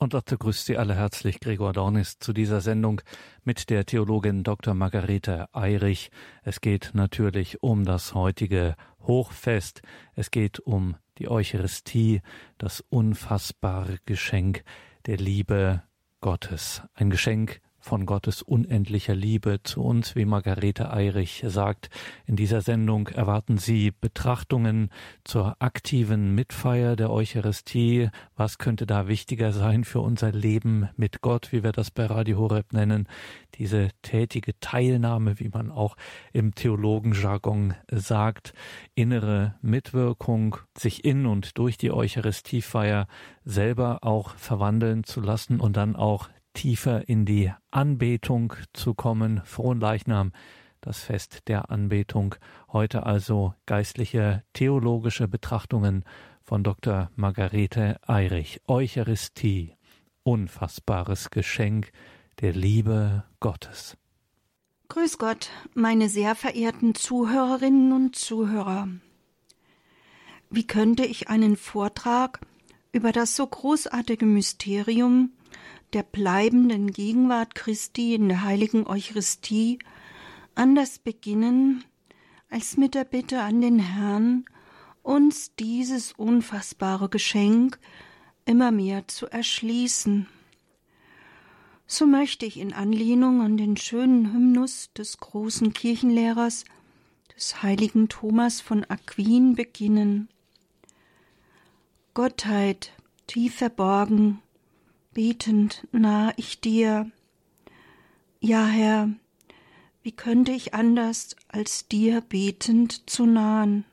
Und dazu grüßt Sie alle herzlich Gregor Dornis zu dieser Sendung mit der Theologin Dr. Margarete Eirich. Es geht natürlich um das heutige Hochfest. Es geht um die Eucharistie, das unfassbare Geschenk der Liebe Gottes. Ein Geschenk, von Gottes unendlicher Liebe zu uns, wie Margarete Eirich sagt. In dieser Sendung erwarten Sie Betrachtungen zur aktiven Mitfeier der Eucharistie. Was könnte da wichtiger sein für unser Leben mit Gott, wie wir das bei Radio Horeb nennen? Diese tätige Teilnahme, wie man auch im Theologenjargon sagt, innere Mitwirkung, sich in und durch die Eucharistiefeier selber auch verwandeln zu lassen und dann auch tiefer in die Anbetung zu kommen. Frohen Leichnam, das Fest der Anbetung. Heute also geistliche theologische Betrachtungen von Dr. Margarete Eirich. Eucharistie, unfassbares Geschenk der Liebe Gottes. Grüß Gott, meine sehr verehrten Zuhörerinnen und Zuhörer. Wie könnte ich einen Vortrag über das so großartige Mysterium der bleibenden Gegenwart Christi in der heiligen Eucharistie anders beginnen als mit der Bitte an den Herrn, uns dieses unfassbare Geschenk immer mehr zu erschließen. So möchte ich in Anlehnung an den schönen Hymnus des großen Kirchenlehrers, des heiligen Thomas von Aquin beginnen. Gottheit, tief verborgen, betend nah ich dir. Ja, Herr, wie könnte ich anders, als dir betend zu nahen?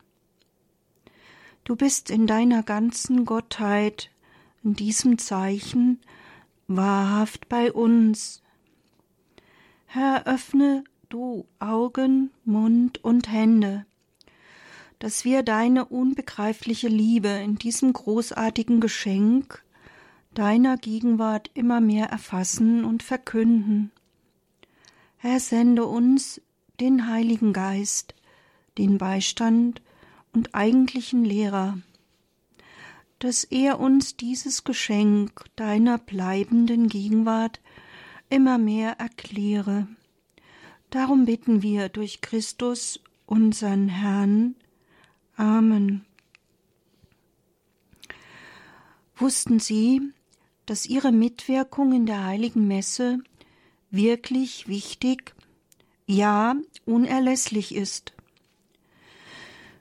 Du bist in deiner ganzen Gottheit, in diesem Zeichen, wahrhaft bei uns. Herr, öffne du Augen, Mund und Hände, dass wir deine unbegreifliche Liebe in diesem großartigen Geschenk deiner Gegenwart immer mehr erfassen und verkünden. Herr, sende uns den Heiligen Geist, den Beistand und eigentlichen Lehrer, dass er uns dieses Geschenk deiner bleibenden Gegenwart immer mehr erkläre. Darum bitten wir durch Christus, unseren Herrn. Amen. Wussten Sie, dass ihre Mitwirkung in der heiligen Messe wirklich wichtig, ja unerlässlich ist.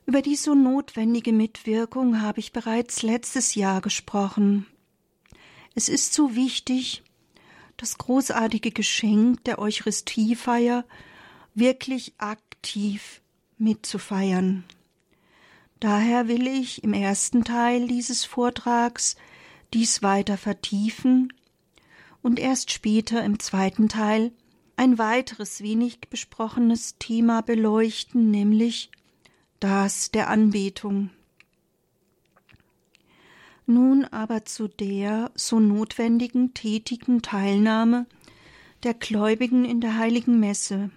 Über die so notwendige Mitwirkung habe ich bereits letztes Jahr gesprochen. Es ist so wichtig, das großartige Geschenk der Eucharistiefeier wirklich aktiv mitzufeiern. Daher will ich im ersten Teil dieses Vortrags dies weiter vertiefen und erst später im zweiten Teil ein weiteres wenig besprochenes Thema beleuchten, nämlich das der Anbetung. Nun aber zu der so notwendigen tätigen Teilnahme der Gläubigen in der heiligen Messe.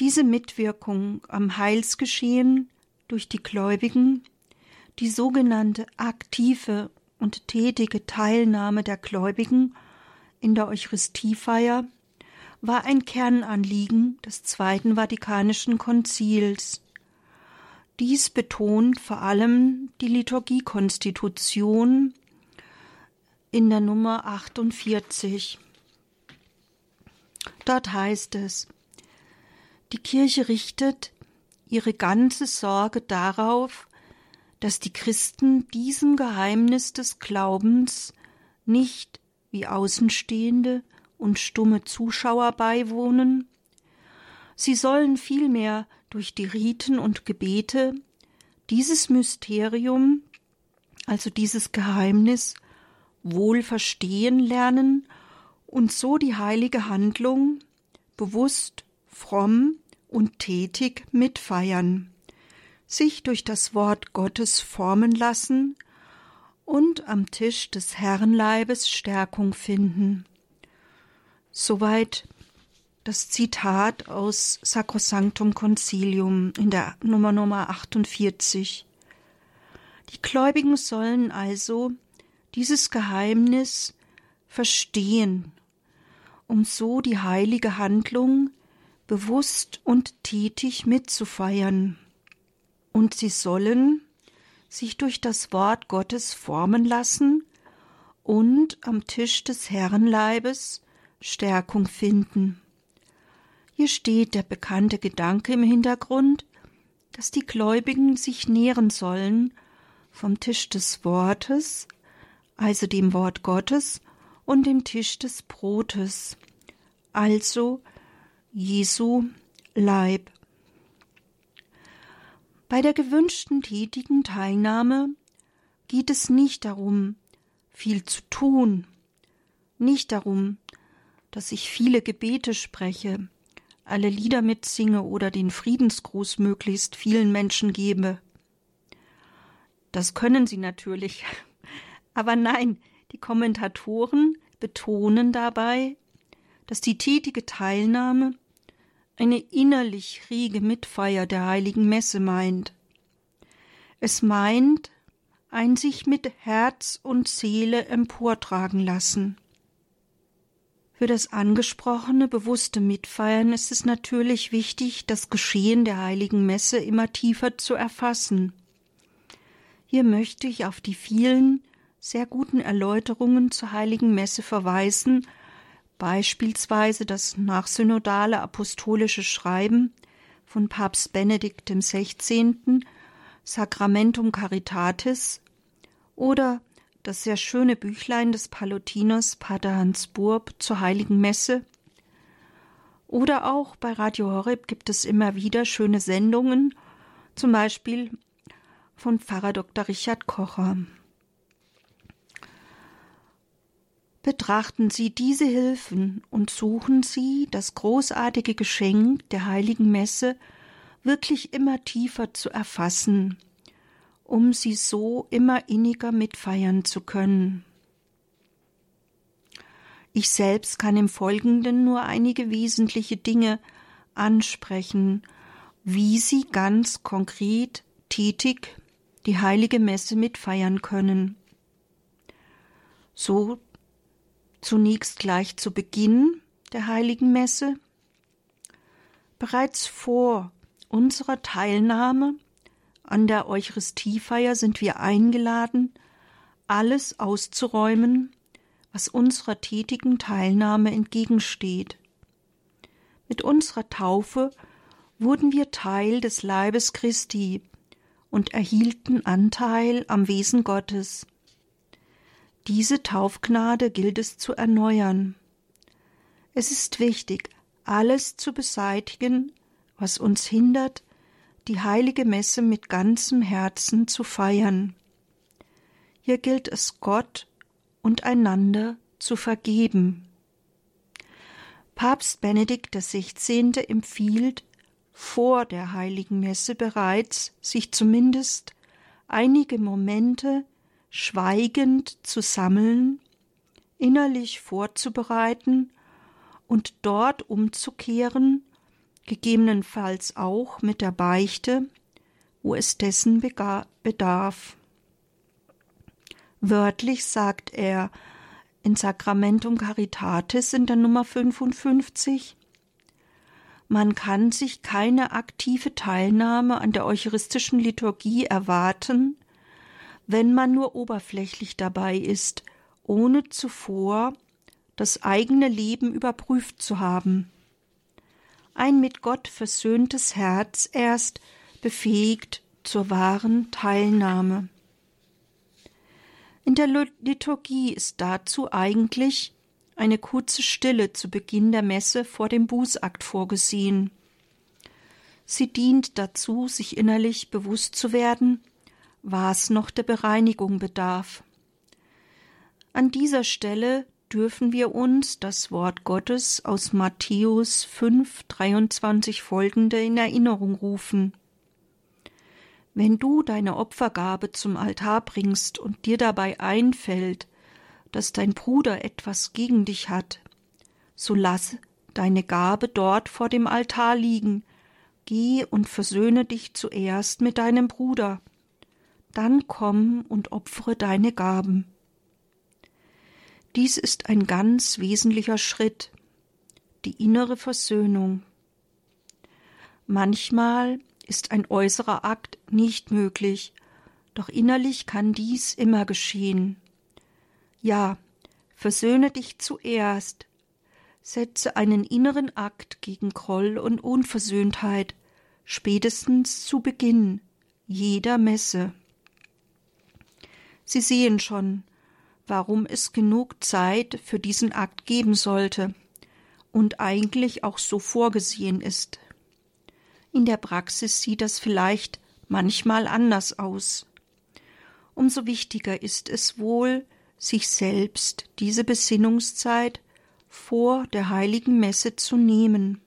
Diese Mitwirkung am Heilsgeschehen durch die Gläubigen, die sogenannte aktive und tätige Teilnahme der Gläubigen in der Eucharistiefeier war ein Kernanliegen des Zweiten Vatikanischen Konzils. Dies betont vor allem die Liturgiekonstitution in der Nummer 48. Dort heißt es, die Kirche richtet ihre ganze Sorge darauf, dass die Christen diesem Geheimnis des Glaubens nicht wie Außenstehende und stumme Zuschauer beiwohnen, sie sollen vielmehr durch die Riten und Gebete dieses Mysterium, also dieses Geheimnis, wohl verstehen lernen und so die heilige Handlung bewusst, fromm und tätig mitfeiern sich durch das Wort Gottes formen lassen und am Tisch des Herrenleibes Stärkung finden. Soweit das Zitat aus Sacrosanctum Concilium in der Nummer Nummer 48. Die Gläubigen sollen also dieses Geheimnis verstehen, um so die heilige Handlung bewusst und tätig mitzufeiern. Und sie sollen sich durch das Wort Gottes formen lassen und am Tisch des Herrenleibes Stärkung finden. Hier steht der bekannte Gedanke im Hintergrund, dass die Gläubigen sich nähren sollen vom Tisch des Wortes, also dem Wort Gottes, und dem Tisch des Brotes, also Jesu Leib. Bei der gewünschten tätigen Teilnahme geht es nicht darum, viel zu tun, nicht darum, dass ich viele Gebete spreche, alle Lieder mitsinge oder den Friedensgruß möglichst vielen Menschen gebe. Das können sie natürlich. Aber nein, die Kommentatoren betonen dabei, dass die tätige Teilnahme eine innerlich rege Mitfeier der heiligen Messe meint. Es meint ein sich mit Herz und Seele emportragen lassen. Für das angesprochene bewusste Mitfeiern ist es natürlich wichtig, das Geschehen der heiligen Messe immer tiefer zu erfassen. Hier möchte ich auf die vielen sehr guten Erläuterungen zur heiligen Messe verweisen, beispielsweise das nachsynodale apostolische Schreiben von Papst Benedikt XVI. Sacramentum Caritatis oder das sehr schöne Büchlein des Palutiners Pater Hans Burb zur Heiligen Messe. Oder auch bei Radio Horeb gibt es immer wieder schöne Sendungen, zum Beispiel von Pfarrer Dr. Richard Kocher. Betrachten Sie diese Hilfen und suchen Sie, das großartige Geschenk der heiligen Messe wirklich immer tiefer zu erfassen um sie so immer inniger mitfeiern zu können. Ich selbst kann im Folgenden nur einige wesentliche Dinge ansprechen, wie Sie ganz konkret tätig die heilige Messe mitfeiern können. So zunächst gleich zu Beginn der heiligen Messe. Bereits vor unserer Teilnahme an der Eucharistiefeier sind wir eingeladen, alles auszuräumen, was unserer tätigen Teilnahme entgegensteht. Mit unserer Taufe wurden wir Teil des Leibes Christi und erhielten Anteil am Wesen Gottes. Diese Taufgnade gilt es zu erneuern. Es ist wichtig, alles zu beseitigen, was uns hindert, die heilige Messe mit ganzem Herzen zu feiern. Hier gilt es Gott und einander zu vergeben. Papst Benedikt XVI. empfiehlt, vor der heiligen Messe bereits sich zumindest einige Momente schweigend zu sammeln, innerlich vorzubereiten und dort umzukehren, gegebenenfalls auch mit der Beichte, wo es dessen bedarf. Wörtlich sagt er in Sacramentum Caritatis in der Nummer 55, man kann sich keine aktive Teilnahme an der eucharistischen Liturgie erwarten, wenn man nur oberflächlich dabei ist, ohne zuvor das eigene Leben überprüft zu haben ein mit Gott versöhntes Herz erst befähigt zur wahren Teilnahme. In der Liturgie ist dazu eigentlich eine kurze Stille zu Beginn der Messe vor dem Bußakt vorgesehen. Sie dient dazu, sich innerlich bewusst zu werden, was noch der Bereinigung bedarf. An dieser Stelle dürfen wir uns das Wort Gottes aus Matthäus 5, 23 folgende in Erinnerung rufen. Wenn du deine Opfergabe zum Altar bringst und dir dabei einfällt, dass dein Bruder etwas gegen dich hat, so lass deine Gabe dort vor dem Altar liegen, geh und versöhne dich zuerst mit deinem Bruder, dann komm und opfere deine Gaben. Dies ist ein ganz wesentlicher Schritt, die innere Versöhnung. Manchmal ist ein äußerer Akt nicht möglich, doch innerlich kann dies immer geschehen. Ja, versöhne dich zuerst, setze einen inneren Akt gegen Groll und Unversöhntheit, spätestens zu Beginn jeder Messe. Sie sehen schon, warum es genug Zeit für diesen Akt geben sollte und eigentlich auch so vorgesehen ist. In der Praxis sieht das vielleicht manchmal anders aus. Umso wichtiger ist es wohl, sich selbst diese Besinnungszeit vor der heiligen Messe zu nehmen.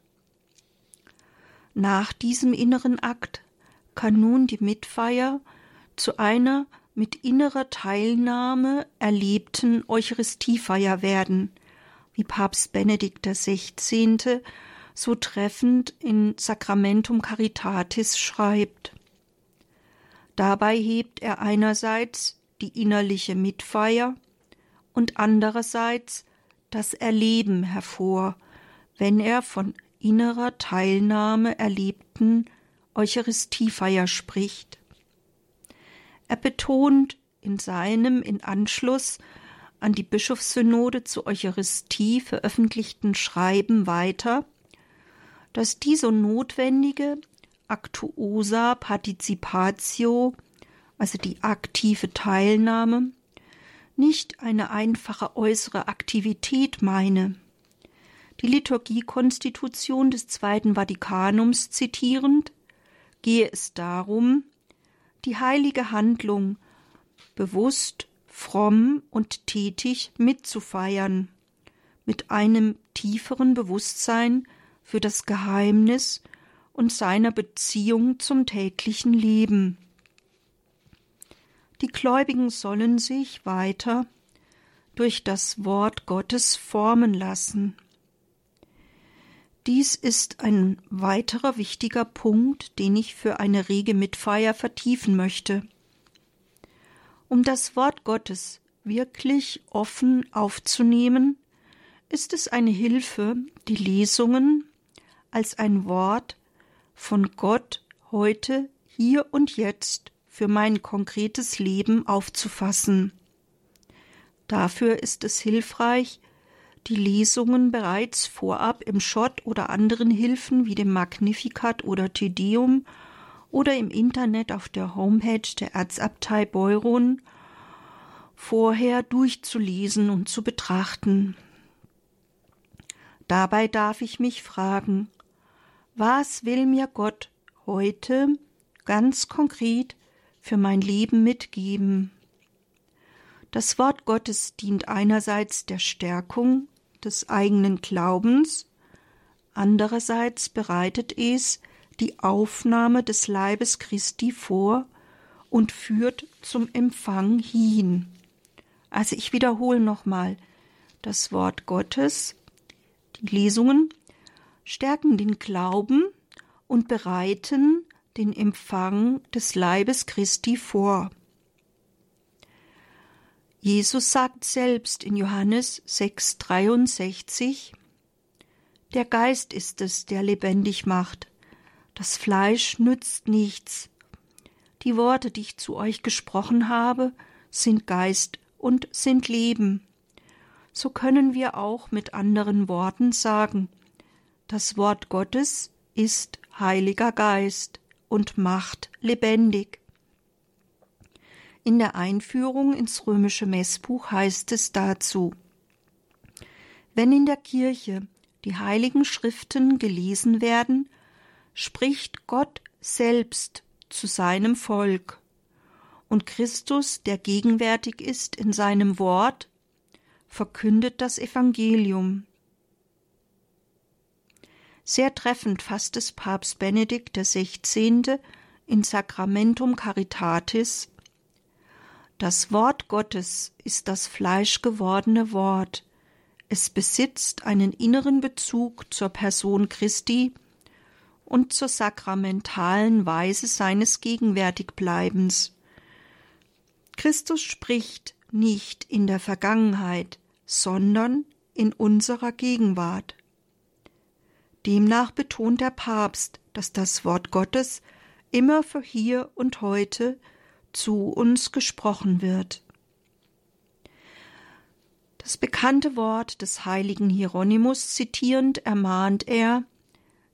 Nach diesem inneren Akt kann nun die Mitfeier zu einer mit innerer Teilnahme erlebten Eucharistiefeier werden, wie Papst Benedikt XVI so treffend in Sacramentum Caritatis schreibt. Dabei hebt er einerseits die innerliche Mitfeier und andererseits das Erleben hervor, wenn er von innerer Teilnahme erlebten Eucharistiefeier spricht. Er betont in seinem in Anschluss an die Bischofssynode zur Eucharistie veröffentlichten Schreiben weiter, dass die so notwendige Actuosa Participatio, also die aktive Teilnahme, nicht eine einfache äußere Aktivität meine. Die Liturgiekonstitution des Zweiten Vatikanums zitierend, gehe es darum, die heilige Handlung bewusst, fromm und tätig mitzufeiern, mit einem tieferen Bewusstsein für das Geheimnis und seiner Beziehung zum täglichen Leben. Die Gläubigen sollen sich weiter durch das Wort Gottes formen lassen. Dies ist ein weiterer wichtiger Punkt, den ich für eine rege Mitfeier vertiefen möchte. Um das Wort Gottes wirklich offen aufzunehmen, ist es eine Hilfe, die Lesungen als ein Wort von Gott heute, hier und jetzt für mein konkretes Leben aufzufassen. Dafür ist es hilfreich, die Lesungen bereits vorab im Schott oder anderen Hilfen wie dem Magnificat oder Tedeum oder im Internet auf der Homepage der Erzabtei Beuron vorher durchzulesen und zu betrachten. Dabei darf ich mich fragen, was will mir Gott heute ganz konkret für mein Leben mitgeben? Das Wort Gottes dient einerseits der Stärkung des eigenen Glaubens, andererseits bereitet es die Aufnahme des Leibes Christi vor und führt zum Empfang hin. Also ich wiederhole nochmal, das Wort Gottes, die Lesungen stärken den Glauben und bereiten den Empfang des Leibes Christi vor. Jesus sagt selbst in Johannes 6,63 Der Geist ist es, der lebendig macht. Das Fleisch nützt nichts. Die Worte, die ich zu euch gesprochen habe, sind Geist und sind Leben. So können wir auch mit anderen Worten sagen, das Wort Gottes ist Heiliger Geist und macht lebendig. In der Einführung ins römische Messbuch heißt es dazu Wenn in der Kirche die heiligen Schriften gelesen werden, spricht Gott selbst zu seinem Volk, und Christus, der gegenwärtig ist in seinem Wort, verkündet das Evangelium. Sehr treffend fasst es Papst Benedikt XVI. in Sacramentum Caritatis Das Wort Gottes ist das fleischgewordene Wort. Es besitzt einen inneren Bezug zur Person Christi und zur sakramentalen Weise seines Gegenwärtigbleibens. Christus spricht nicht in der Vergangenheit, sondern in unserer Gegenwart. Demnach betont der Papst, dass das Wort Gottes immer für hier und heute zu uns gesprochen wird. Das bekannte Wort des heiligen Hieronymus zitierend ermahnt er,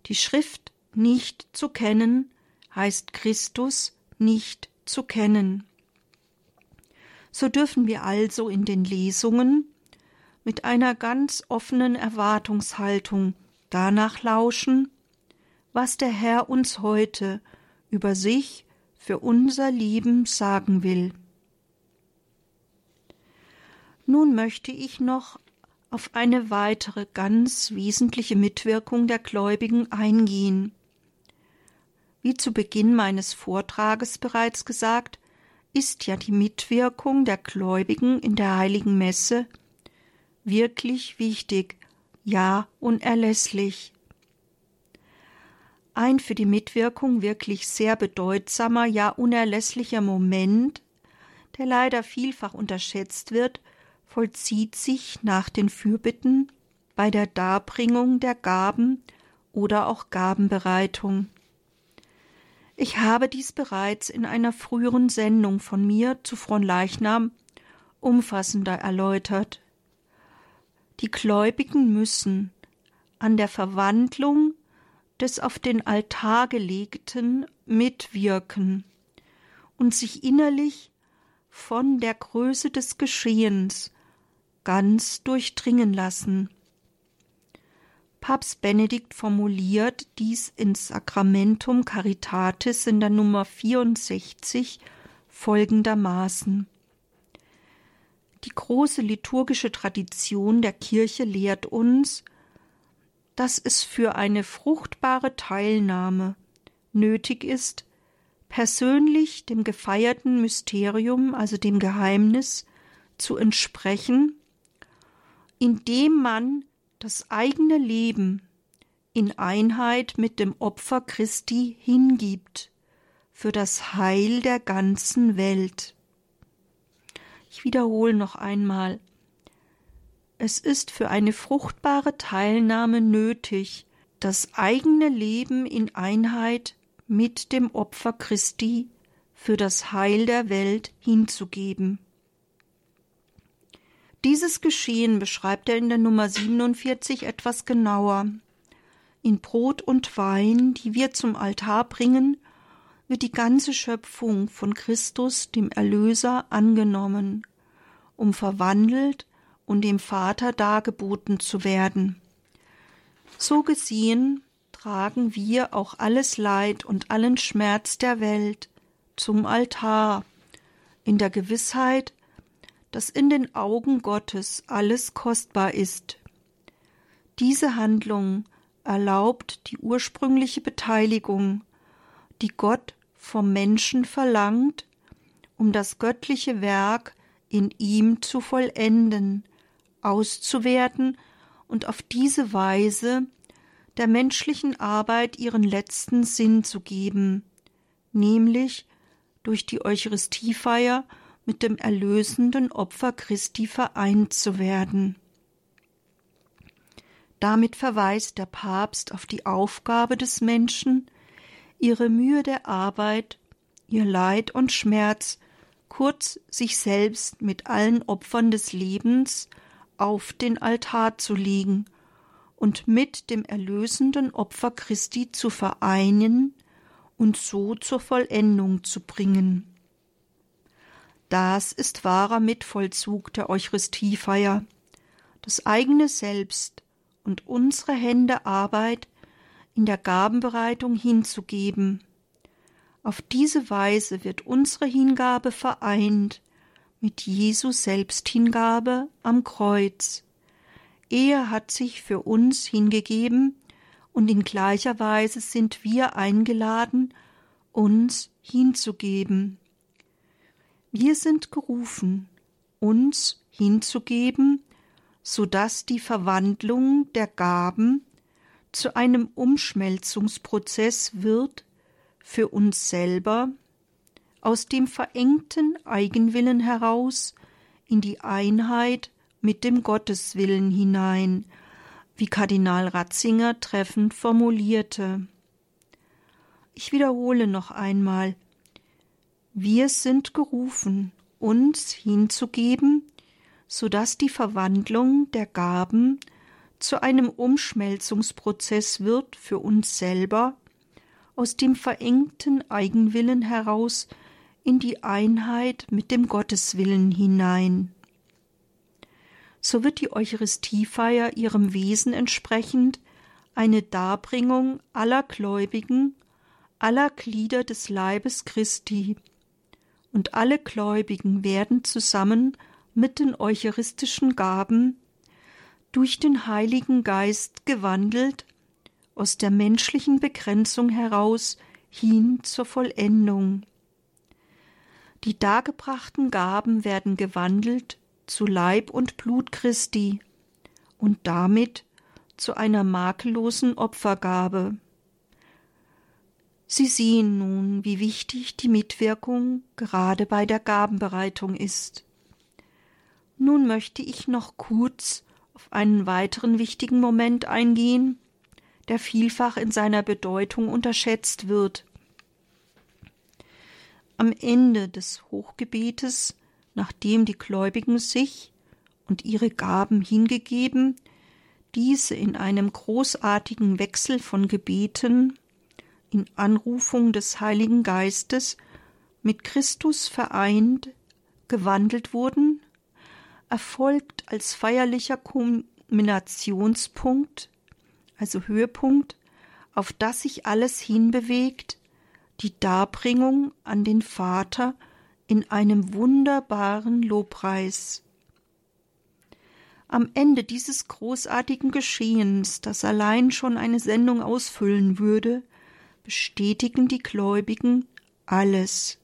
die Schrift nicht zu kennen heißt Christus nicht zu kennen. So dürfen wir also in den Lesungen mit einer ganz offenen Erwartungshaltung danach lauschen, was der Herr uns heute über sich für unser Leben sagen will. Nun möchte ich noch auf eine weitere ganz wesentliche Mitwirkung der Gläubigen eingehen. Wie zu Beginn meines Vortrages bereits gesagt, ist ja die Mitwirkung der Gläubigen in der heiligen Messe wirklich wichtig, ja unerlässlich. Ein für die Mitwirkung wirklich sehr bedeutsamer, ja unerlässlicher Moment, der leider vielfach unterschätzt wird, vollzieht sich nach den Fürbitten bei der Darbringung der Gaben oder auch Gabenbereitung. Ich habe dies bereits in einer früheren Sendung von mir zu Fronleichnam umfassender erläutert. Die Gläubigen müssen an der Verwandlung des auf den Altar gelegten mitwirken und sich innerlich von der Größe des Geschehens ganz durchdringen lassen. Papst Benedikt formuliert dies in Sacramentum Caritatis in der Nummer 64 folgendermaßen die große liturgische Tradition der Kirche lehrt uns, dass es für eine fruchtbare Teilnahme nötig ist, persönlich dem gefeierten Mysterium, also dem Geheimnis, zu entsprechen, indem man das eigene Leben in Einheit mit dem Opfer Christi hingibt für das Heil der ganzen Welt. Ich wiederhole noch einmal. Es ist für eine fruchtbare Teilnahme nötig, das eigene Leben in Einheit mit dem Opfer Christi für das Heil der Welt hinzugeben. Dieses Geschehen beschreibt er in der Nummer 47 etwas genauer. In Brot und Wein, die wir zum Altar bringen, wird die ganze Schöpfung von Christus, dem Erlöser, angenommen, um verwandelt und dem Vater dargeboten zu werden. So gesehen tragen wir auch alles Leid und allen Schmerz der Welt zum Altar, in der Gewissheit, dass in den Augen Gottes alles kostbar ist. Diese Handlung erlaubt die ursprüngliche Beteiligung, die Gott vom Menschen verlangt, um das göttliche Werk in ihm zu vollenden, auszuwerten und auf diese Weise der menschlichen Arbeit ihren letzten Sinn zu geben, nämlich durch die Eucharistiefeier mit dem erlösenden Opfer Christi vereint zu werden. Damit verweist der Papst auf die Aufgabe des Menschen, ihre Mühe der Arbeit, ihr Leid und Schmerz, kurz sich selbst mit allen Opfern des Lebens auf den Altar zu legen und mit dem erlösenden Opfer Christi zu vereinen und so zur Vollendung zu bringen. Das ist wahrer Mitvollzug der Eucharistiefeier, das eigene Selbst und unsere Hände Arbeit in der Gabenbereitung hinzugeben. Auf diese Weise wird unsere Hingabe vereint mit Jesu Selbsthingabe am Kreuz. Er hat sich für uns hingegeben, und in gleicher Weise sind wir eingeladen, uns hinzugeben. Wir sind gerufen, uns hinzugeben, so dass die Verwandlung der Gaben zu einem Umschmelzungsprozess wird für uns selber, aus dem verengten Eigenwillen heraus in die Einheit mit dem Gotteswillen hinein, wie Kardinal Ratzinger treffend formulierte. Ich wiederhole noch einmal, wir sind gerufen, uns hinzugeben, so dass die Verwandlung der Gaben zu einem Umschmelzungsprozess wird für uns selber, aus dem verengten Eigenwillen heraus in die Einheit mit dem Gotteswillen hinein. So wird die Eucharistiefeier ihrem Wesen entsprechend eine Darbringung aller Gläubigen, aller Glieder des Leibes Christi, und alle Gläubigen werden zusammen mit den eucharistischen Gaben durch den Heiligen Geist gewandelt, aus der menschlichen Begrenzung heraus hin zur Vollendung. Die dargebrachten Gaben werden gewandelt zu Leib und Blut Christi und damit zu einer makellosen Opfergabe. Sie sehen nun, wie wichtig die Mitwirkung gerade bei der Gabenbereitung ist. Nun möchte ich noch kurz auf einen weiteren wichtigen Moment eingehen, der vielfach in seiner Bedeutung unterschätzt wird. Am Ende des Hochgebetes, nachdem die Gläubigen sich und ihre Gaben hingegeben, diese in einem großartigen Wechsel von Gebeten, in Anrufung des Heiligen Geistes, mit Christus vereint, gewandelt wurden, erfolgt als feierlicher Kulminationspunkt, also Höhepunkt, auf das sich alles hinbewegt, die Darbringung an den Vater in einem wunderbaren Lobpreis. Am Ende dieses großartigen Geschehens, das allein schon eine Sendung ausfüllen würde, bestätigen die Gläubigen alles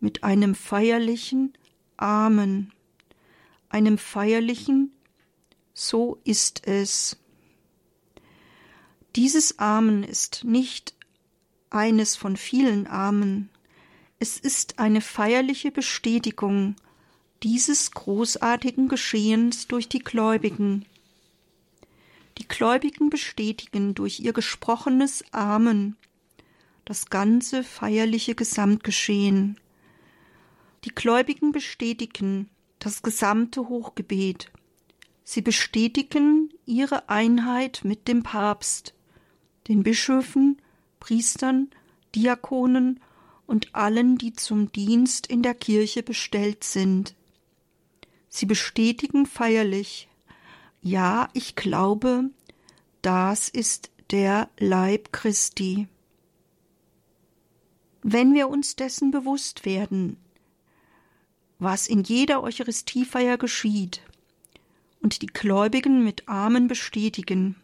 mit einem feierlichen Amen, einem feierlichen So ist es. Dieses Amen ist nicht eines von vielen Amen, es ist eine feierliche Bestätigung dieses großartigen Geschehens durch die Gläubigen. Die Gläubigen bestätigen durch ihr gesprochenes Amen das ganze feierliche Gesamtgeschehen. Die Gläubigen bestätigen das gesamte Hochgebet. Sie bestätigen ihre Einheit mit dem Papst, den Bischöfen, Priestern, Diakonen und allen, die zum Dienst in der Kirche bestellt sind. Sie bestätigen feierlich, ja, ich glaube, das ist der Leib Christi. Wenn wir uns dessen bewusst werden, was in jeder Eucharistiefeier geschieht, und die Gläubigen mit Armen bestätigen,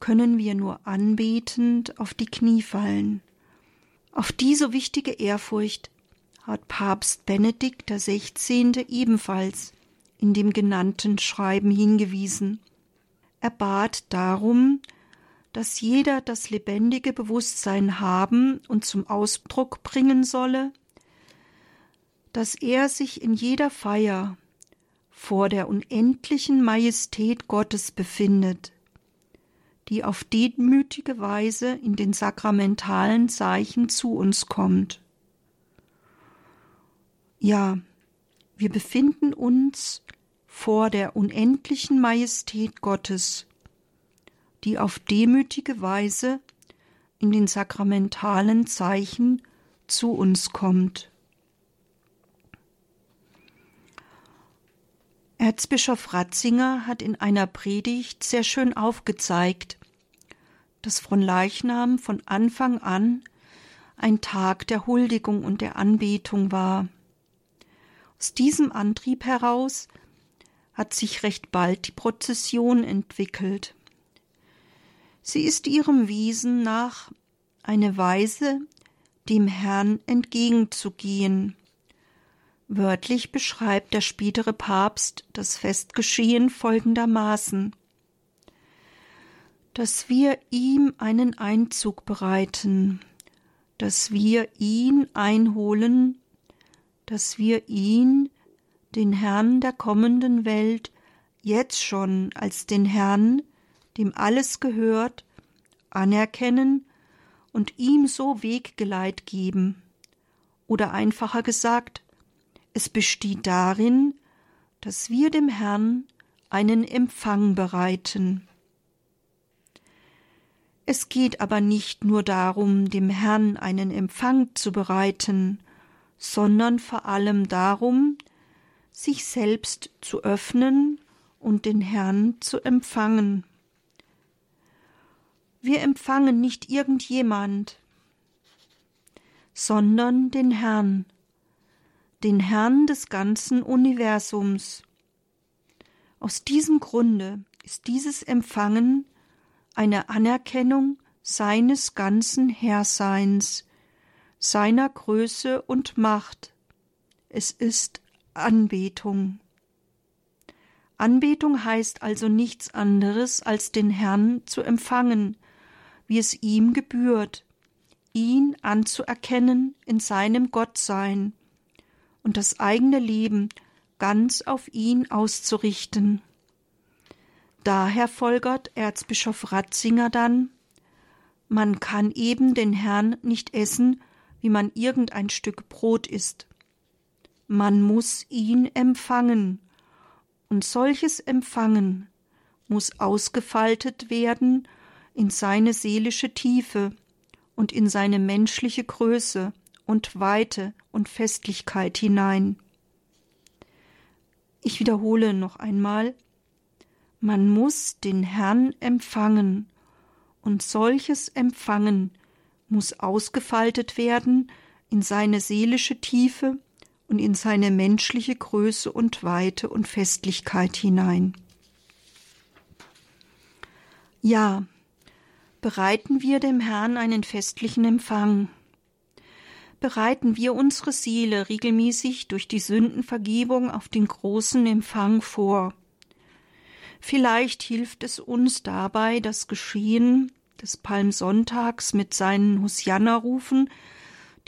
können wir nur anbetend auf die Knie fallen. Auf diese wichtige Ehrfurcht hat Papst Benedikt XVI. ebenfalls in dem genannten Schreiben hingewiesen. Er bat darum, dass jeder das lebendige Bewusstsein haben und zum Ausdruck bringen solle, dass er sich in jeder Feier vor der unendlichen Majestät Gottes befindet, die auf demütige Weise in den sakramentalen Zeichen zu uns kommt. Ja, wir befinden uns vor der unendlichen Majestät Gottes, die auf demütige Weise in den sakramentalen Zeichen zu uns kommt. Erzbischof Ratzinger hat in einer Predigt sehr schön aufgezeigt, dass von Leichnam von Anfang an ein Tag der Huldigung und der Anbetung war. Aus diesem Antrieb heraus hat sich recht bald die Prozession entwickelt. Sie ist ihrem Wesen nach eine Weise, dem Herrn entgegenzugehen. Wörtlich beschreibt der spätere Papst das Festgeschehen folgendermaßen dass wir ihm einen Einzug bereiten, dass wir ihn einholen, dass wir ihn, den Herrn der kommenden Welt, jetzt schon als den Herrn, dem alles gehört, anerkennen und ihm so Weggeleit geben. Oder einfacher gesagt, es besteht darin, dass wir dem Herrn einen Empfang bereiten. Es geht aber nicht nur darum, dem Herrn einen Empfang zu bereiten, sondern vor allem darum, sich selbst zu öffnen und den Herrn zu empfangen. Wir empfangen nicht irgendjemand, sondern den Herrn, den Herrn des ganzen Universums. Aus diesem Grunde ist dieses Empfangen eine Anerkennung seines ganzen Herrseins, seiner Größe und Macht. Es ist Anbetung. Anbetung heißt also nichts anderes, als den Herrn zu empfangen, wie es ihm gebührt, ihn anzuerkennen in seinem Gottsein und das eigene Leben ganz auf ihn auszurichten. Daher folgert Erzbischof Ratzinger dann Man kann eben den Herrn nicht essen, wie man irgendein Stück Brot isst. Man muss ihn empfangen, und solches Empfangen muss ausgefaltet werden in seine seelische Tiefe und in seine menschliche Größe und Weite und Festlichkeit hinein. Ich wiederhole noch einmal, man muss den Herrn empfangen, und solches Empfangen muss ausgefaltet werden in seine seelische Tiefe und in seine menschliche Größe und Weite und Festlichkeit hinein. Ja, bereiten wir dem Herrn einen festlichen Empfang. Bereiten wir unsere Seele regelmäßig durch die Sündenvergebung auf den großen Empfang vor. Vielleicht hilft es uns dabei, das Geschehen des Palmsonntags mit seinen Hosianna-Rufen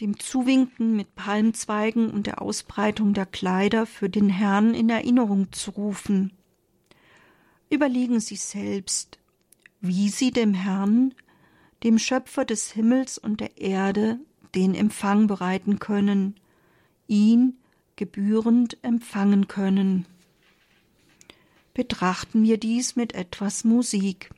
dem Zuwinken mit Palmzweigen und der Ausbreitung der Kleider für den Herrn in Erinnerung zu rufen. Überlegen Sie selbst, wie Sie dem Herrn, dem Schöpfer des Himmels und der Erde, den Empfang bereiten können, ihn gebührend empfangen können. Betrachten wir dies mit etwas Musik.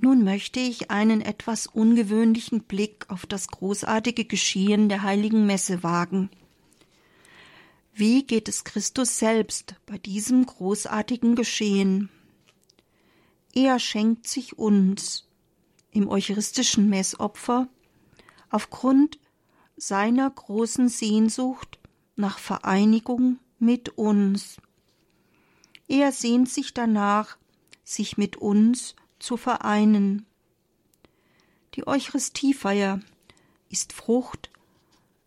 Nun möchte ich einen etwas ungewöhnlichen Blick auf das großartige Geschehen der heiligen Messe wagen. Wie geht es Christus selbst bei diesem großartigen Geschehen? Er schenkt sich uns im eucharistischen Messopfer aufgrund seiner großen Sehnsucht nach Vereinigung mit uns. Er sehnt sich danach, sich mit uns zu vereinen. Die Eucharistiefeier ist Frucht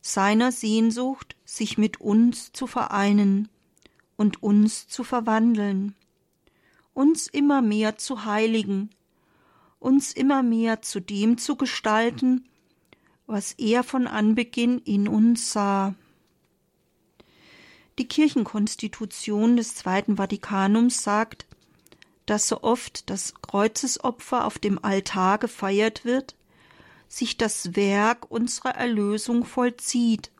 seiner Sehnsucht, sich mit uns zu vereinen und uns zu verwandeln, uns immer mehr zu heiligen, uns immer mehr zu dem zu gestalten, was er von Anbeginn in uns sah. Die Kirchenkonstitution des Zweiten Vatikanums sagt, dass so oft das Kreuzesopfer auf dem Altar gefeiert wird, sich das Werk unserer Erlösung vollzieht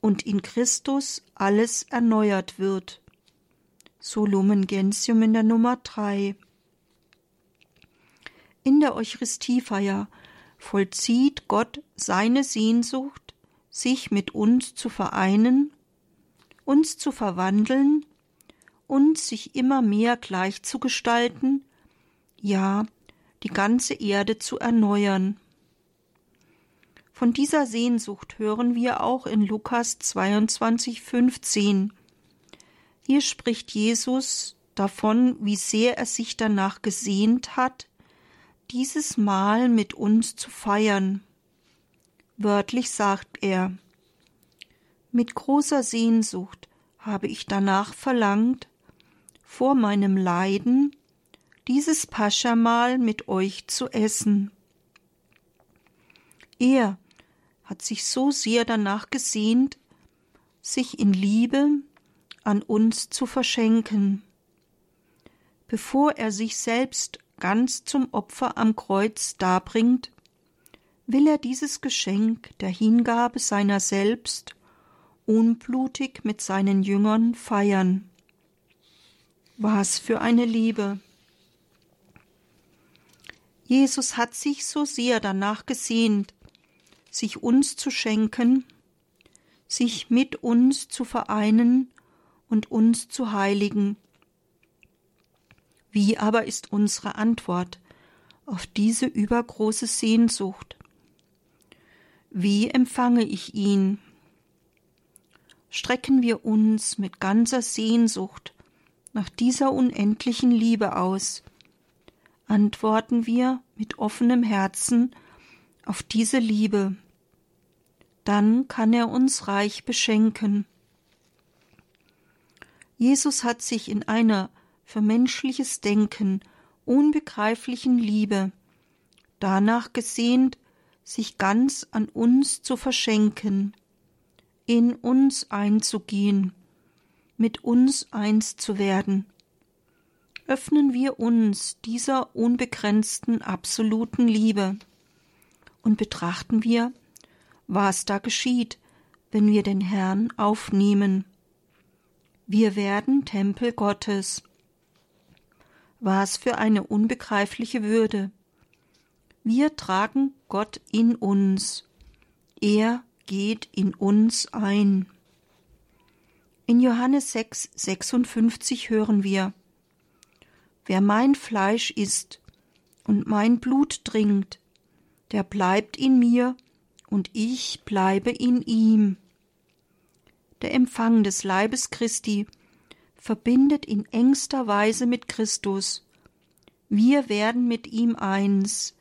und in Christus alles erneuert wird. So Lumen Gentium in der Nummer 3. In der Eucharistiefeier vollzieht Gott seine Sehnsucht, sich mit uns zu vereinen, uns zu verwandeln und sich immer mehr gleich zu gestalten, ja, die ganze Erde zu erneuern. Von dieser Sehnsucht hören wir auch in Lukas 22, 15. Hier spricht Jesus davon, wie sehr er sich danach gesehnt hat, dieses Mahl mit uns zu feiern. Wörtlich sagt er, Mit großer Sehnsucht habe ich danach verlangt, vor meinem Leiden dieses Paschamal mit euch zu essen. Er hat sich so sehr danach gesehnt, sich in Liebe an uns zu verschenken. Bevor er sich selbst ganz zum Opfer am Kreuz darbringt, will er dieses Geschenk der Hingabe seiner selbst unblutig mit seinen Jüngern feiern. Was für eine Liebe! Jesus hat sich so sehr danach gesehnt, sich uns zu schenken, sich mit uns zu vereinen und uns zu heiligen. Wie aber ist unsere Antwort auf diese übergroße Sehnsucht? Wie empfange ich ihn? Strecken wir uns mit ganzer Sehnsucht nach dieser unendlichen Liebe aus, antworten wir mit offenem Herzen auf diese Liebe, dann kann er uns reich beschenken. Jesus hat sich in einer für menschliches Denken unbegreiflichen Liebe danach gesehnt, sich ganz an uns zu verschenken, in uns einzugehen, mit uns eins zu werden. Öffnen wir uns dieser unbegrenzten absoluten Liebe und betrachten wir, was da geschieht, wenn wir den Herrn aufnehmen. Wir werden Tempel Gottes. Was für eine unbegreifliche Würde. Wir tragen Gott in uns. Er geht in uns ein. In Johannes 6, 56 hören wir, Wer mein Fleisch isst und mein Blut trinkt, der bleibt in mir und ich bleibe in ihm. Der Empfang des Leibes Christi verbindet in engster Weise mit Christus. Wir werden mit ihm eins,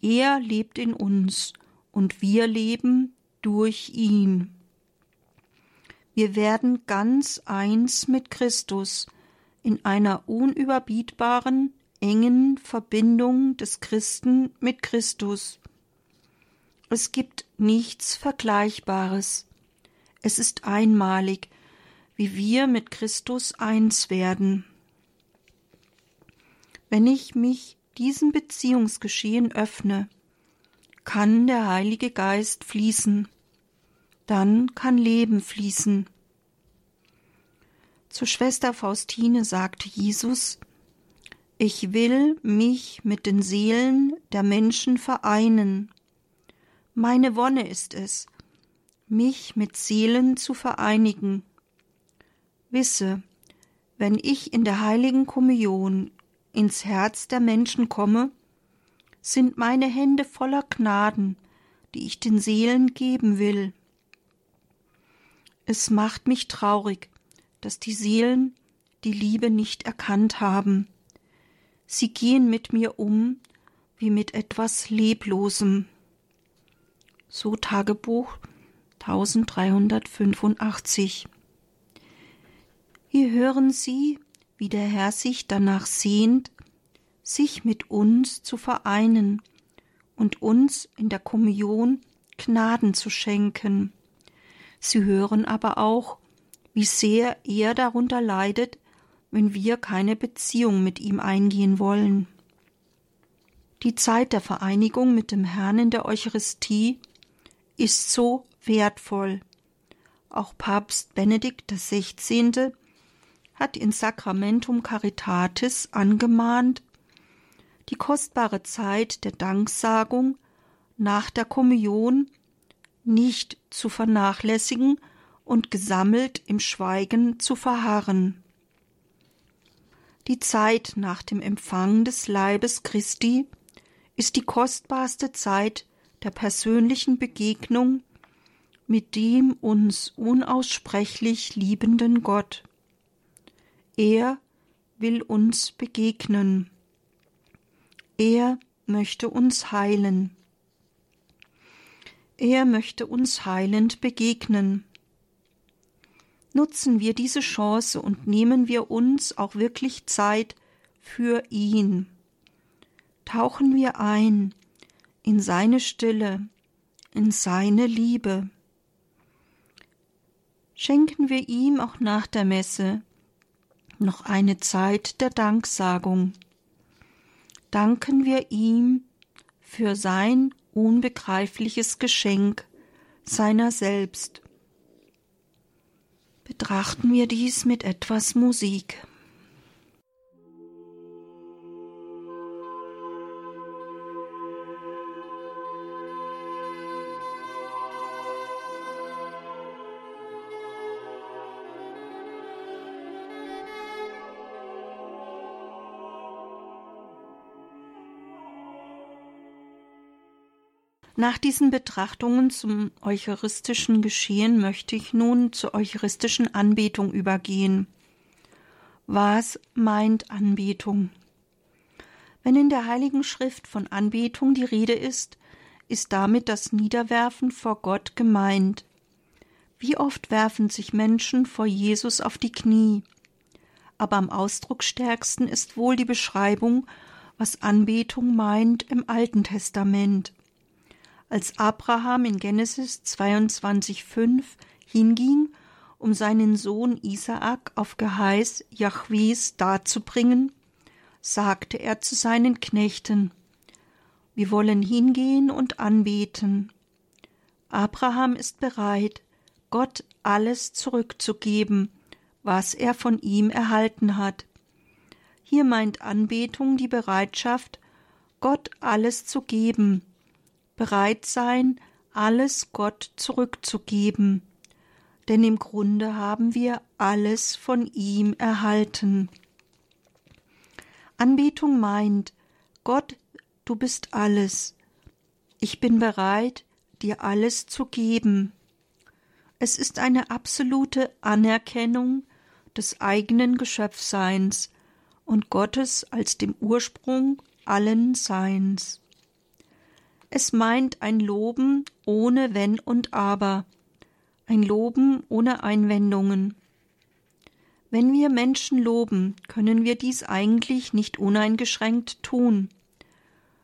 er lebt in uns und wir leben durch ihn. Wir werden ganz eins mit Christus in einer unüberbietbaren, engen Verbindung des Christen mit Christus. Es gibt nichts Vergleichbares. Es ist einmalig, wie wir mit Christus eins werden. Wenn ich mich diesem Beziehungsgeschehen öffne, kann der Heilige Geist fließen, dann kann Leben fließen. Zur Schwester Faustine sagte Jesus, ich will mich mit den Seelen der Menschen vereinen. Meine Wonne ist es, mich mit Seelen zu vereinigen. Wisse, wenn ich in der heiligen Kommunion ins Herz der Menschen komme, sind meine Hände voller Gnaden, die ich den Seelen geben will. Es macht mich traurig, dass die Seelen die Liebe nicht erkannt haben. Sie gehen mit mir um wie mit etwas Leblosem. So Tagebuch 1385. Hier hören Sie, wie der Herr sich danach sehnt, sich mit uns zu vereinen und uns in der Kommunion Gnaden zu schenken. Sie hören aber auch, wie sehr er darunter leidet, wenn wir keine Beziehung mit ihm eingehen wollen. Die Zeit der Vereinigung mit dem Herrn in der Eucharistie ist so wertvoll. Auch Papst Benedikt XVI. hat in Sacramentum Caritatis angemahnt, die kostbare Zeit der Danksagung nach der Kommunion nicht zu vernachlässigen und gesammelt im Schweigen zu verharren. Die Zeit nach dem Empfang des Leibes Christi ist die kostbarste Zeit der persönlichen Begegnung mit dem uns unaussprechlich liebenden Gott. Er will uns begegnen. Er möchte uns heilen. Er möchte uns heilend begegnen. Nutzen wir diese Chance und nehmen wir uns auch wirklich Zeit für ihn. Tauchen wir ein in seine Stille, in seine Liebe. Schenken wir ihm auch nach der Messe noch eine Zeit der Danksagung. Danken wir ihm für sein unbegreifliches Geschenk seiner selbst. Betrachten wir dies mit etwas Musik. Nach diesen Betrachtungen zum eucharistischen Geschehen möchte ich nun zur eucharistischen Anbetung übergehen. Was meint Anbetung? Wenn in der Heiligen Schrift von Anbetung die Rede ist, ist damit das Niederwerfen vor Gott gemeint. Wie oft werfen sich Menschen vor Jesus auf die Knie? Aber am ausdrucksstärksten ist wohl die Beschreibung, was Anbetung meint im Alten Testament als Abraham in Genesis 22,5 hinging, um seinen Sohn Isaak auf Geheiß Jahwes darzubringen, sagte er zu seinen Knechten, wir wollen hingehen und anbeten. Abraham ist bereit, Gott alles zurückzugeben, was er von ihm erhalten hat. Hier meint Anbetung die Bereitschaft, Gott alles zu geben, bereit sein, alles Gott zurückzugeben, denn im Grunde haben wir alles von ihm erhalten. Anbetung meint, Gott, du bist alles. Ich bin bereit, dir alles zu geben. Es ist eine absolute Anerkennung des eigenen Geschöpfseins und Gottes als dem Ursprung allen Seins. Es meint ein Loben ohne Wenn und Aber, ein Loben ohne Einwendungen. Wenn wir Menschen loben, können wir dies eigentlich nicht uneingeschränkt tun.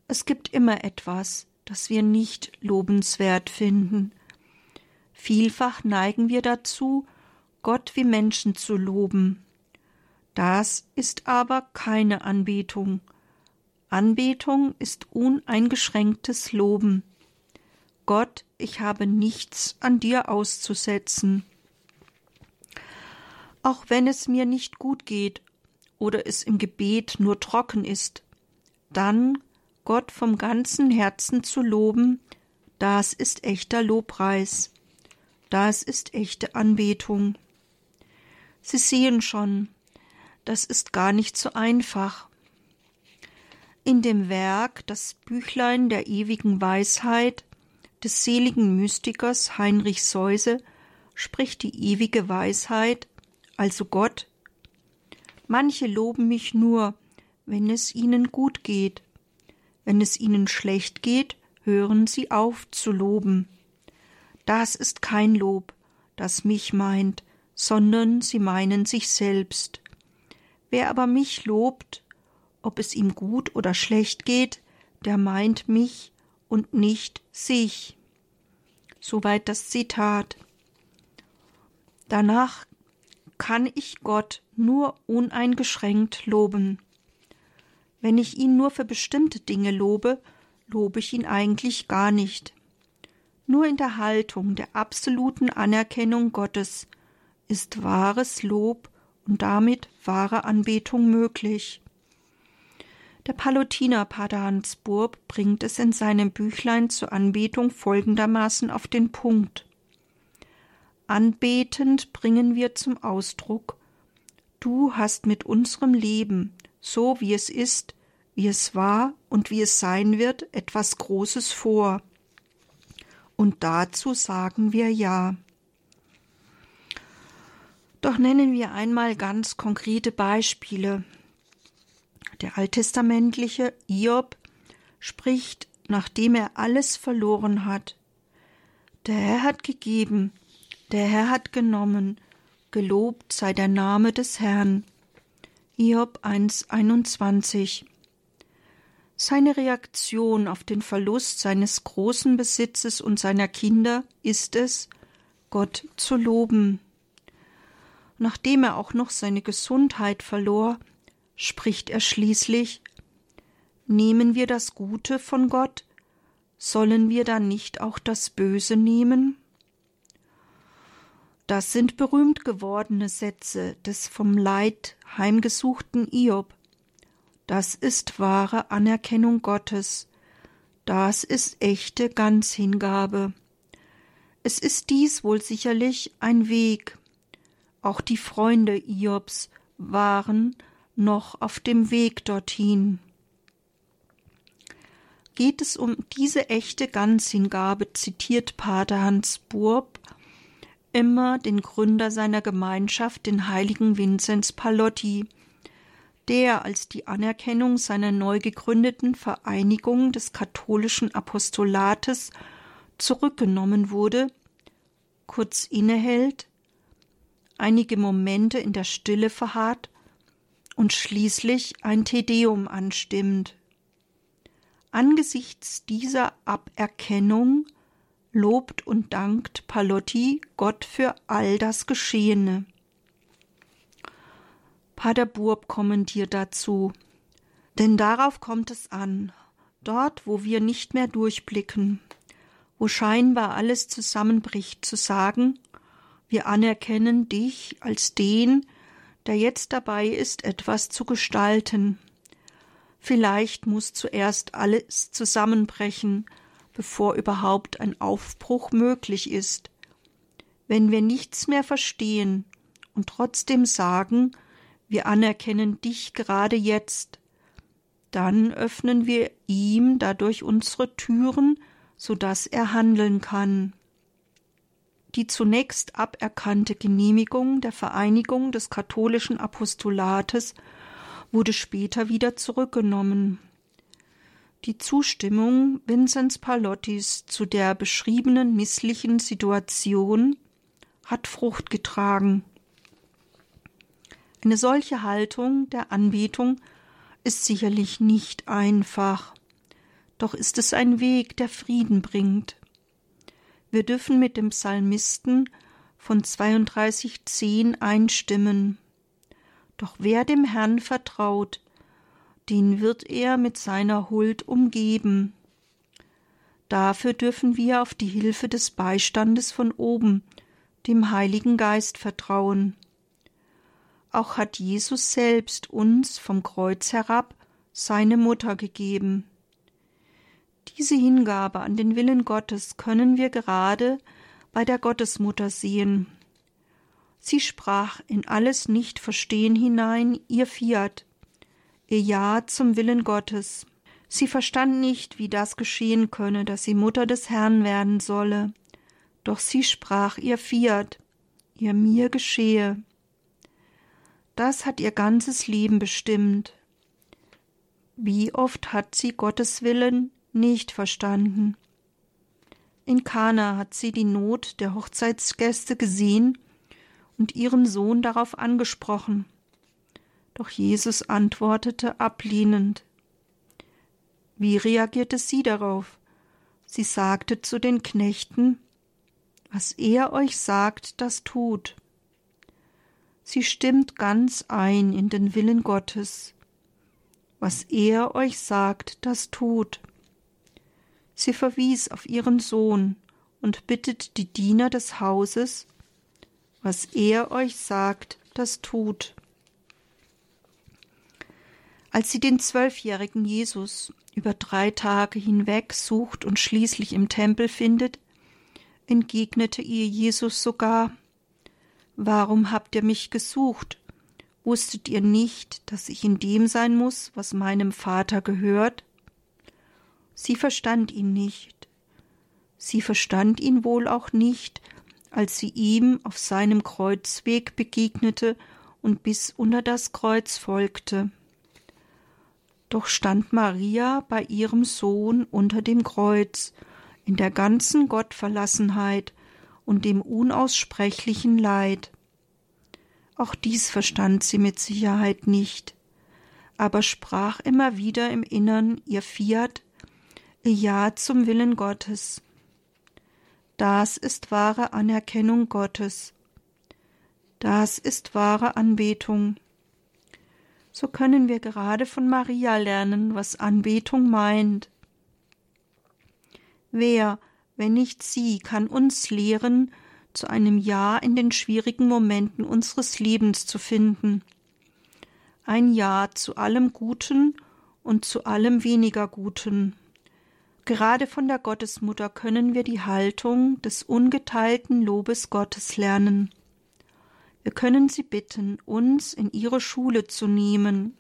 Es gibt immer etwas, das wir nicht lobenswert finden. Vielfach neigen wir dazu, Gott wie Menschen zu loben. Das ist aber keine Anbetung, Anbetung ist uneingeschränktes Loben. Gott, ich habe nichts an dir auszusetzen. Auch wenn es mir nicht gut geht oder es im Gebet nur trocken ist, dann Gott vom ganzen Herzen zu loben, das ist echter Lobpreis, das ist echte Anbetung. Sie sehen schon, das ist gar nicht so einfach. In dem Werk Das Büchlein der ewigen Weisheit des seligen Mystikers Heinrich Seuse spricht die ewige Weisheit, also Gott. Manche loben mich nur, wenn es ihnen gut geht. Wenn es ihnen schlecht geht, hören sie auf zu loben. Das ist kein Lob, das mich meint, sondern sie meinen sich selbst. Wer aber mich lobt, ob es ihm gut oder schlecht geht, der meint mich und nicht sich. Soweit das Zitat. Danach kann ich Gott nur uneingeschränkt loben. Wenn ich ihn nur für bestimmte Dinge lobe, lobe ich ihn eigentlich gar nicht. Nur in der Haltung der absoluten Anerkennung Gottes ist wahres Lob und damit wahre Anbetung möglich. Der Palutiner Pater Hans Burb bringt es in seinem Büchlein zur Anbetung folgendermaßen auf den Punkt. Anbetend bringen wir zum Ausdruck, du hast mit unserem Leben, so wie es ist, wie es war und wie es sein wird, etwas Großes vor. Und dazu sagen wir Ja. Doch nennen wir einmal ganz konkrete Beispiele, der alttestamentliche Hiob spricht, nachdem er alles verloren hat. Der Herr hat gegeben, der Herr hat genommen, Gelobt sei der Name des Herrn. Hiob 1,21 Seine Reaktion auf den Verlust seines großen Besitzes und seiner Kinder ist es, Gott zu loben. Nachdem er auch noch seine Gesundheit verlor, spricht er schließlich Nehmen wir das Gute von Gott, sollen wir dann nicht auch das Böse nehmen? Das sind berühmt gewordene Sätze des vom Leid heimgesuchten Iob. Das ist wahre Anerkennung Gottes. Das ist echte Ganzhingabe. Es ist dies wohl sicherlich ein Weg. Auch die Freunde Iobs waren noch auf dem Weg dorthin. Geht es um diese echte Ganzhingabe, zitiert Pater Hans Burb immer den Gründer seiner Gemeinschaft, den heiligen Vinzenz Palotti, der als die Anerkennung seiner neu gegründeten Vereinigung des katholischen Apostolates zurückgenommen wurde, kurz innehält, einige Momente in der Stille verharrt und schließlich ein Tedeum anstimmt. Angesichts dieser Aberkennung lobt und dankt Palotti Gott für all das Geschehene. Pater Burb kommentiert dazu, denn darauf kommt es an, dort, wo wir nicht mehr durchblicken, wo scheinbar alles zusammenbricht, zu sagen, wir anerkennen dich als den, der jetzt dabei ist, etwas zu gestalten. Vielleicht muss zuerst alles zusammenbrechen, bevor überhaupt ein Aufbruch möglich ist. Wenn wir nichts mehr verstehen und trotzdem sagen, wir anerkennen dich gerade jetzt, dann öffnen wir ihm dadurch unsere Türen, so dass er handeln kann. Die zunächst aberkannte Genehmigung der Vereinigung des katholischen Apostolates wurde später wieder zurückgenommen. Die Zustimmung Vinzenz Palottis zu der beschriebenen misslichen Situation hat Frucht getragen. Eine solche Haltung der Anbetung ist sicherlich nicht einfach, doch ist es ein Weg, der Frieden bringt. Wir dürfen mit dem Psalmisten von 32,10 einstimmen. Doch wer dem Herrn vertraut, den wird er mit seiner Huld umgeben. Dafür dürfen wir auf die Hilfe des Beistandes von oben, dem Heiligen Geist, vertrauen. Auch hat Jesus selbst uns vom Kreuz herab seine Mutter gegeben. Diese Hingabe an den Willen Gottes können wir gerade bei der Gottesmutter sehen. Sie sprach in alles Nichtverstehen hinein ihr Fiat, ihr Ja zum Willen Gottes. Sie verstand nicht, wie das geschehen könne, dass sie Mutter des Herrn werden solle. Doch sie sprach ihr Fiat, ihr mir geschehe. Das hat ihr ganzes Leben bestimmt. Wie oft hat sie Gottes Willen nicht verstanden. In Kana hat sie die Not der Hochzeitsgäste gesehen und ihren Sohn darauf angesprochen. Doch Jesus antwortete ablehnend. Wie reagierte sie darauf? Sie sagte zu den Knechten, was er euch sagt, das tut. Sie stimmt ganz ein in den Willen Gottes. Was er euch sagt, das tut. Sie verwies auf ihren Sohn und bittet die Diener des Hauses, was er euch sagt, das tut. Als sie den zwölfjährigen Jesus über drei Tage hinweg sucht und schließlich im Tempel findet, entgegnete ihr Jesus sogar Warum habt ihr mich gesucht? Wusstet ihr nicht, dass ich in dem sein muss, was meinem Vater gehört? Sie verstand ihn nicht. Sie verstand ihn wohl auch nicht, als sie ihm auf seinem Kreuzweg begegnete und bis unter das Kreuz folgte. Doch stand Maria bei ihrem Sohn unter dem Kreuz, in der ganzen Gottverlassenheit und dem unaussprechlichen Leid. Auch dies verstand sie mit Sicherheit nicht, aber sprach immer wieder im Innern ihr Fiat, Ja zum Willen Gottes. Das ist wahre Anerkennung Gottes. Das ist wahre Anbetung. So können wir gerade von Maria lernen, was Anbetung meint. Wer, wenn nicht sie, kann uns lehren, zu einem Ja in den schwierigen Momenten unseres Lebens zu finden. Ein Ja zu allem Guten und zu allem weniger Guten. Gerade von der Gottesmutter können wir die Haltung des ungeteilten Lobes Gottes lernen. Wir können sie bitten, uns in ihre Schule zu nehmen.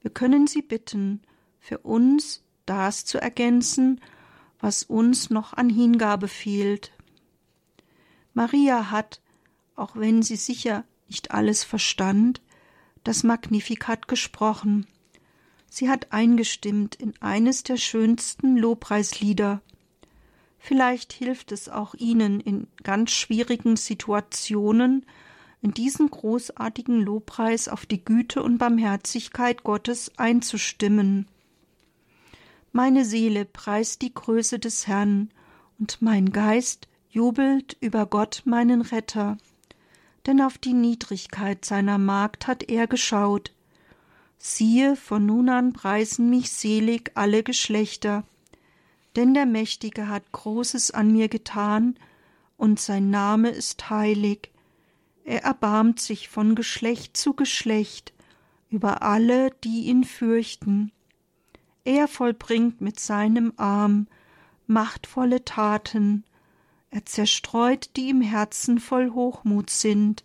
Wir können sie bitten, für uns das zu ergänzen, was uns noch an Hingabe fehlt. Maria hat, auch wenn sie sicher nicht alles verstand, das Magnificat gesprochen. Sie hat eingestimmt in eines der schönsten Lobpreislieder. Vielleicht hilft es auch Ihnen in ganz schwierigen Situationen, in diesen großartigen Lobpreis auf die Güte und Barmherzigkeit Gottes einzustimmen. Meine Seele preist die Größe des Herrn, und mein Geist jubelt über Gott meinen Retter, denn auf die Niedrigkeit seiner Magd hat er geschaut. Siehe, von nun an preisen mich selig alle Geschlechter, denn der Mächtige hat Großes an mir getan, und sein Name ist heilig. Er erbarmt sich von Geschlecht zu Geschlecht über alle, die ihn fürchten. Er vollbringt mit seinem Arm machtvolle Taten, er zerstreut, die im Herzen voll Hochmut sind.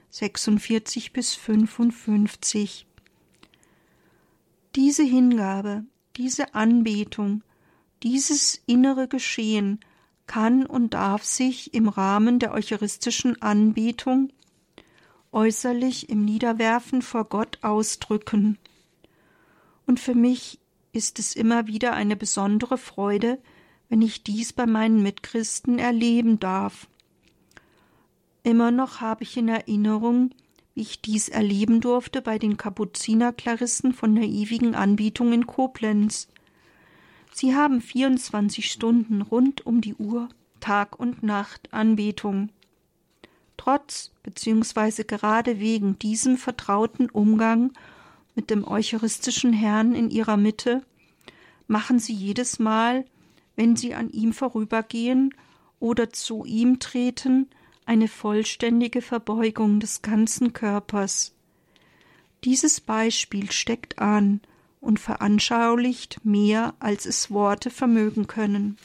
46 bis 55. Diese Hingabe, diese Anbetung, dieses innere Geschehen kann und darf sich im Rahmen der eucharistischen Anbetung äußerlich im Niederwerfen vor Gott ausdrücken. Und für mich ist es immer wieder eine besondere Freude, wenn ich dies bei meinen Mitchristen erleben darf. Immer noch habe ich in Erinnerung, wie ich dies erleben durfte bei den Kapuzinerklarissen von der ewigen Anbietung in Koblenz. Sie haben 24 Stunden rund um die Uhr, Tag und Nacht Anbetung. Trotz bzw. gerade wegen diesem vertrauten Umgang mit dem eucharistischen Herrn in ihrer Mitte machen sie jedes Mal, wenn sie an ihm vorübergehen oder zu ihm treten, eine vollständige Verbeugung des ganzen Körpers. Dieses Beispiel steckt an und veranschaulicht mehr, als es Worte vermögen können.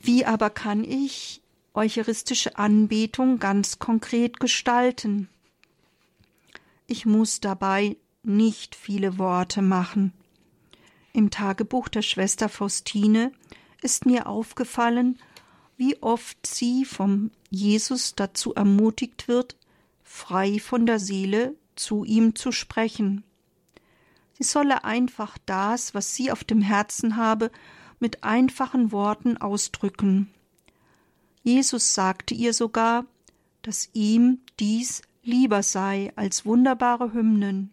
Wie aber kann ich eucharistische Anbetung ganz konkret gestalten? Ich muss dabei nicht viele Worte machen. Im Tagebuch der Schwester Faustine ist mir aufgefallen, wie oft sie vom Jesus dazu ermutigt wird, frei von der Seele zu ihm zu sprechen. Sie solle einfach das, was sie auf dem Herzen habe, mit einfachen Worten ausdrücken. Jesus sagte ihr sogar, dass ihm dies lieber sei als wunderbare Hymnen.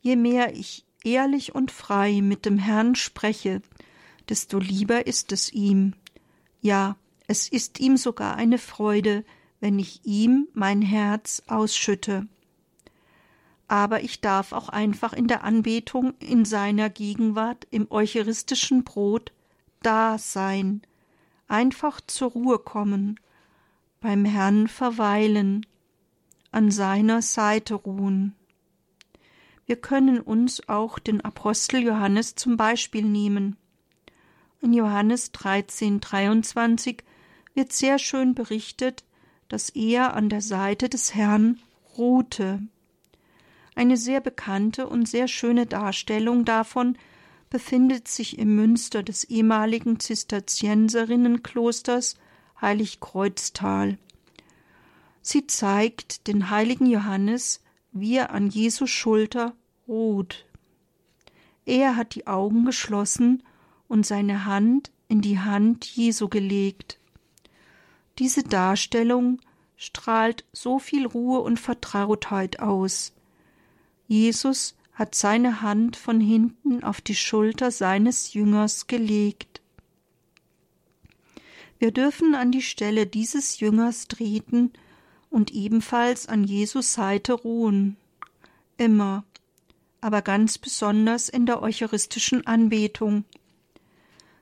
Je mehr ich ehrlich und frei mit dem Herrn spreche, desto lieber ist es ihm, ja, es ist ihm sogar eine Freude, wenn ich ihm mein Herz ausschütte. Aber ich darf auch einfach in der Anbetung in seiner Gegenwart im eucharistischen Brot da sein, einfach zur Ruhe kommen, beim Herrn verweilen, an seiner Seite ruhen. Wir können uns auch den Apostel Johannes zum Beispiel nehmen. In Johannes 13, 23 wird sehr schön berichtet, dass er an der Seite des Herrn ruhte. Eine sehr bekannte und sehr schöne Darstellung davon befindet sich im Münster des ehemaligen Zisterzienserinnenklosters Heiligkreuztal. Sie zeigt den heiligen Johannes, wie er an Jesu Schulter ruht. Er hat die Augen geschlossen und seine Hand in die Hand Jesu gelegt. Diese Darstellung strahlt so viel Ruhe und Vertrautheit aus. Jesus hat seine Hand von hinten auf die Schulter seines Jüngers gelegt. Wir dürfen an die Stelle dieses Jüngers treten und ebenfalls an Jesus Seite ruhen. Immer, aber ganz besonders in der eucharistischen Anbetung.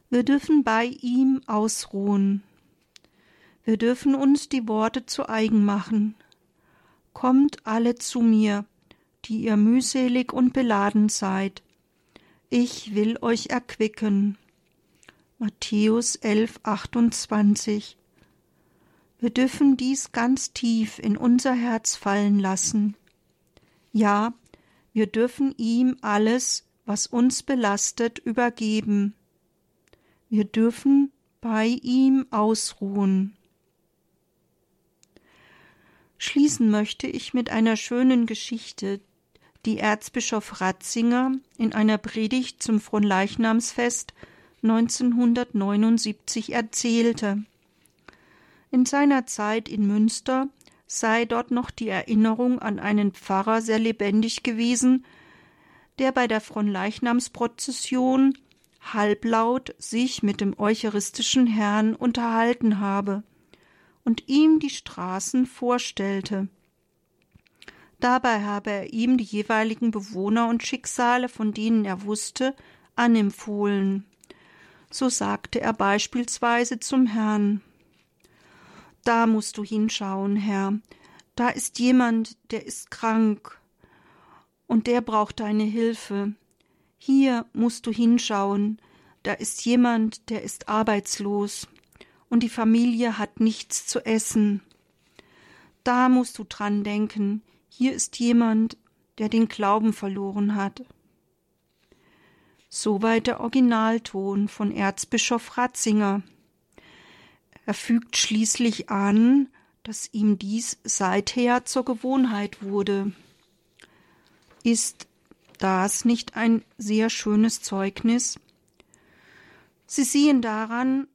Wir dürfen bei ihm ausruhen. Wir dürfen uns die Worte zu eigen machen. Kommt alle zu mir, die ihr mühselig und beladen seid. Ich will euch erquicken. Matthäus 11, 28. Wir dürfen dies ganz tief in unser Herz fallen lassen. Ja, wir dürfen ihm alles, was uns belastet, übergeben. Wir dürfen bei ihm ausruhen. Schließen möchte ich mit einer schönen Geschichte, die Erzbischof Ratzinger in einer Predigt zum Fronleichnamsfest 1979 erzählte. In seiner Zeit in Münster sei dort noch die Erinnerung an einen Pfarrer sehr lebendig gewesen, der bei der Fronleichnamsprozession halblaut sich mit dem eucharistischen Herrn unterhalten habe und ihm die Straßen vorstellte. Dabei habe er ihm die jeweiligen Bewohner und Schicksale, von denen er wusste, anempfohlen. So sagte er beispielsweise zum Herrn Da musst du hinschauen, Herr, da ist jemand, der ist krank, und der braucht deine Hilfe. Hier musst du hinschauen, da ist jemand, der ist arbeitslos, und die Familie hat nichts zu essen. Da musst du dran denken, hier ist jemand, der den Glauben verloren hat. Soweit der Originalton von Erzbischof Ratzinger. Er fügt schließlich an, dass ihm dies seither zur Gewohnheit wurde. Ist das nicht ein sehr schönes Zeugnis? Sie sehen daran,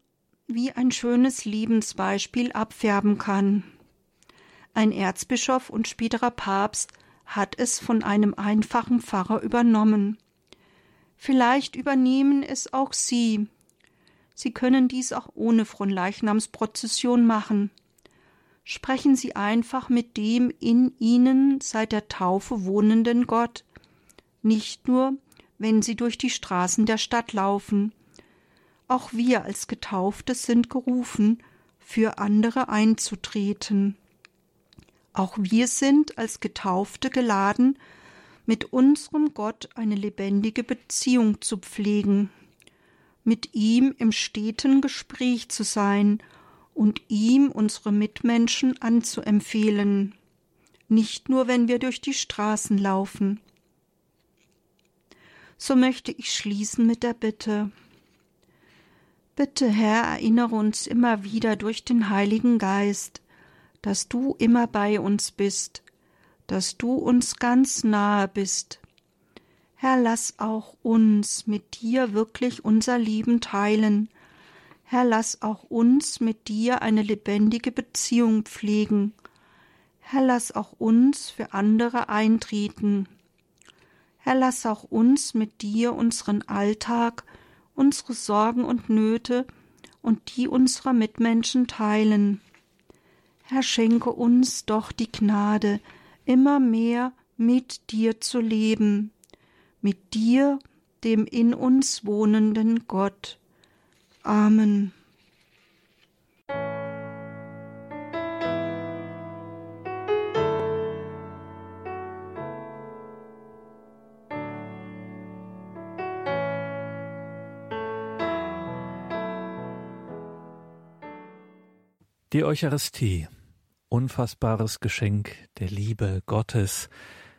wie ein schönes Lebensbeispiel abfärben kann. Ein Erzbischof und späterer Papst hat es von einem einfachen Pfarrer übernommen. Vielleicht übernehmen es auch Sie. Sie können dies auch ohne Fronleichnamsprozession machen. Sprechen Sie einfach mit dem in Ihnen seit der Taufe wohnenden Gott, nicht nur, wenn Sie durch die Straßen der Stadt laufen. Auch wir als Getaufte sind gerufen, für andere einzutreten. Auch wir sind als Getaufte geladen, mit unserem Gott eine lebendige Beziehung zu pflegen, mit ihm im steten Gespräch zu sein und ihm unsere Mitmenschen anzuempfehlen, nicht nur wenn wir durch die Straßen laufen. So möchte ich schließen mit der Bitte. Bitte, Herr, erinnere uns immer wieder durch den Heiligen Geist, dass du immer bei uns bist, dass du uns ganz nahe bist. Herr, lass auch uns mit dir wirklich unser Leben teilen. Herr, lass auch uns mit dir eine lebendige Beziehung pflegen. Herr, lass auch uns für andere eintreten. Herr, lass auch uns mit dir unseren Alltag, unsere Sorgen und Nöte und die unserer Mitmenschen teilen. Herr, schenke uns doch die Gnade, immer mehr mit dir zu leben, mit dir, dem in uns wohnenden Gott. Amen. Die Eucharistie unfassbares Geschenk der Liebe Gottes.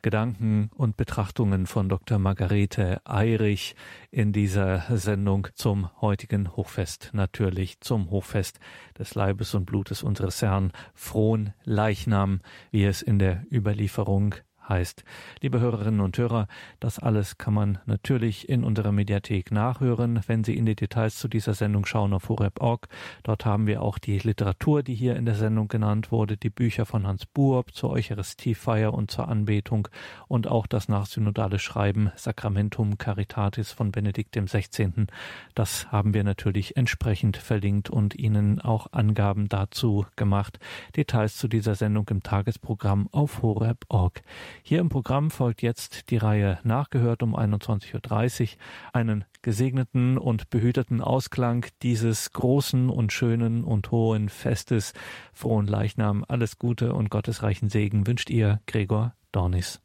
Gedanken und Betrachtungen von Dr. Margarete Eirich in dieser Sendung zum heutigen Hochfest, natürlich zum Hochfest des Leibes und Blutes unseres Herrn, frohen Leichnam, wie es in der Überlieferung heißt. Liebe Hörerinnen und Hörer, das alles kann man natürlich in unserer Mediathek nachhören, wenn Sie in die Details zu dieser Sendung schauen auf horeb.org. Dort haben wir auch die Literatur, die hier in der Sendung genannt wurde, die Bücher von Hans Buob zur Eucharistiefeier und zur Anbetung und auch das nachsynodale Schreiben Sacramentum Caritatis von Benedikt XVI. Das haben wir natürlich entsprechend verlinkt und Ihnen auch Angaben dazu gemacht. Details zu dieser Sendung im Tagesprogramm auf horeb.org. Hier im Programm folgt jetzt die Reihe Nachgehört um 21.30 Uhr. Einen gesegneten und behüteten Ausklang dieses großen und schönen und hohen Festes. Frohen Leichnam, alles Gute und gottesreichen Segen wünscht ihr Gregor Dornis.